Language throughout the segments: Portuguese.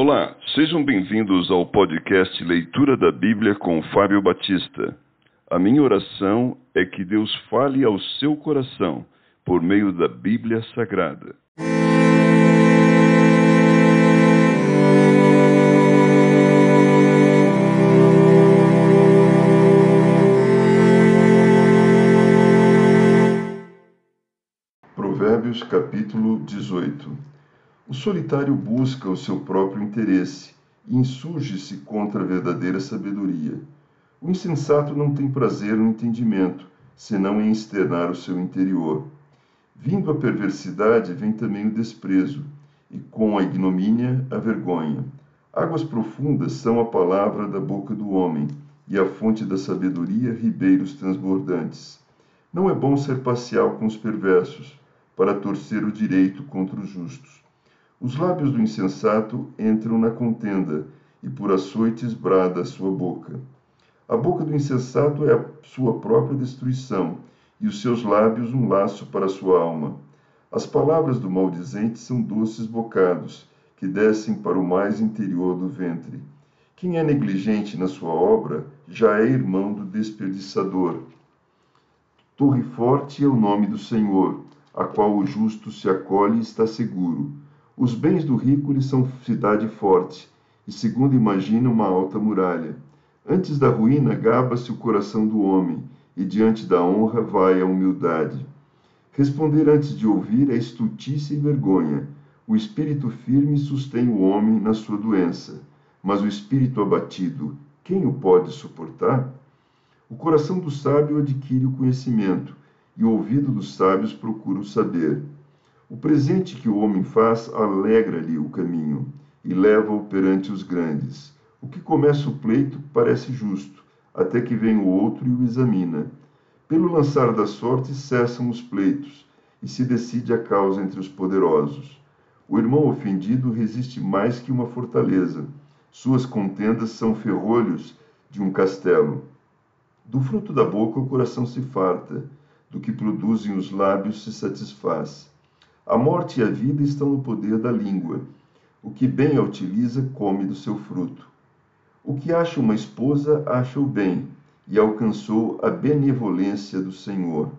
Olá, sejam bem-vindos ao podcast Leitura da Bíblia com Fábio Batista. A minha oração é que Deus fale ao seu coração por meio da Bíblia Sagrada. Provérbios capítulo 18 o solitário busca o seu próprio interesse e insurge-se contra a verdadeira sabedoria. O insensato não tem prazer no entendimento, senão em externar o seu interior. Vindo a perversidade, vem também o desprezo, e com a ignomínia, a vergonha. Águas profundas são a palavra da boca do homem, e a fonte da sabedoria, ribeiros transbordantes. Não é bom ser parcial com os perversos, para torcer o direito contra os justos. Os lábios do insensato entram na contenda, e por açoites brada a sua boca. A boca do insensato é a sua própria destruição, e os seus lábios um laço para a sua alma. As palavras do maldizente são doces bocados, que descem para o mais interior do ventre. Quem é negligente na sua obra já é irmão do desperdiçador. Torre forte é o nome do Senhor, a qual o justo se acolhe e está seguro. Os bens do rico lhe são cidade forte, e segundo imagina uma alta muralha. Antes da ruína gaba-se o coração do homem, e diante da honra vai a humildade. Responder antes de ouvir é estultice e vergonha. O espírito firme sustém o homem na sua doença, mas o espírito abatido, quem o pode suportar? O coração do sábio adquire o conhecimento, e o ouvido dos sábios procura o saber. O presente que o homem faz alegra-lhe o caminho e leva-o perante os grandes. O que começa o pleito parece justo, até que vem o outro e o examina. Pelo lançar da sorte cessam os pleitos, e se decide a causa entre os poderosos. O irmão ofendido resiste mais que uma fortaleza. Suas contendas são ferrolhos de um castelo. Do fruto da boca o coração se farta, do que produzem os lábios se satisfaz. A morte e a vida estão no poder da língua. O que bem a utiliza, come do seu fruto. O que acha uma esposa, acha o bem, e alcançou a benevolência do Senhor.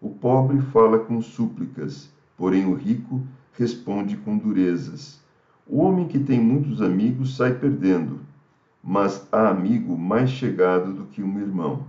O pobre fala com súplicas, porém o rico responde com durezas. O homem que tem muitos amigos sai perdendo, mas há amigo mais chegado do que um irmão.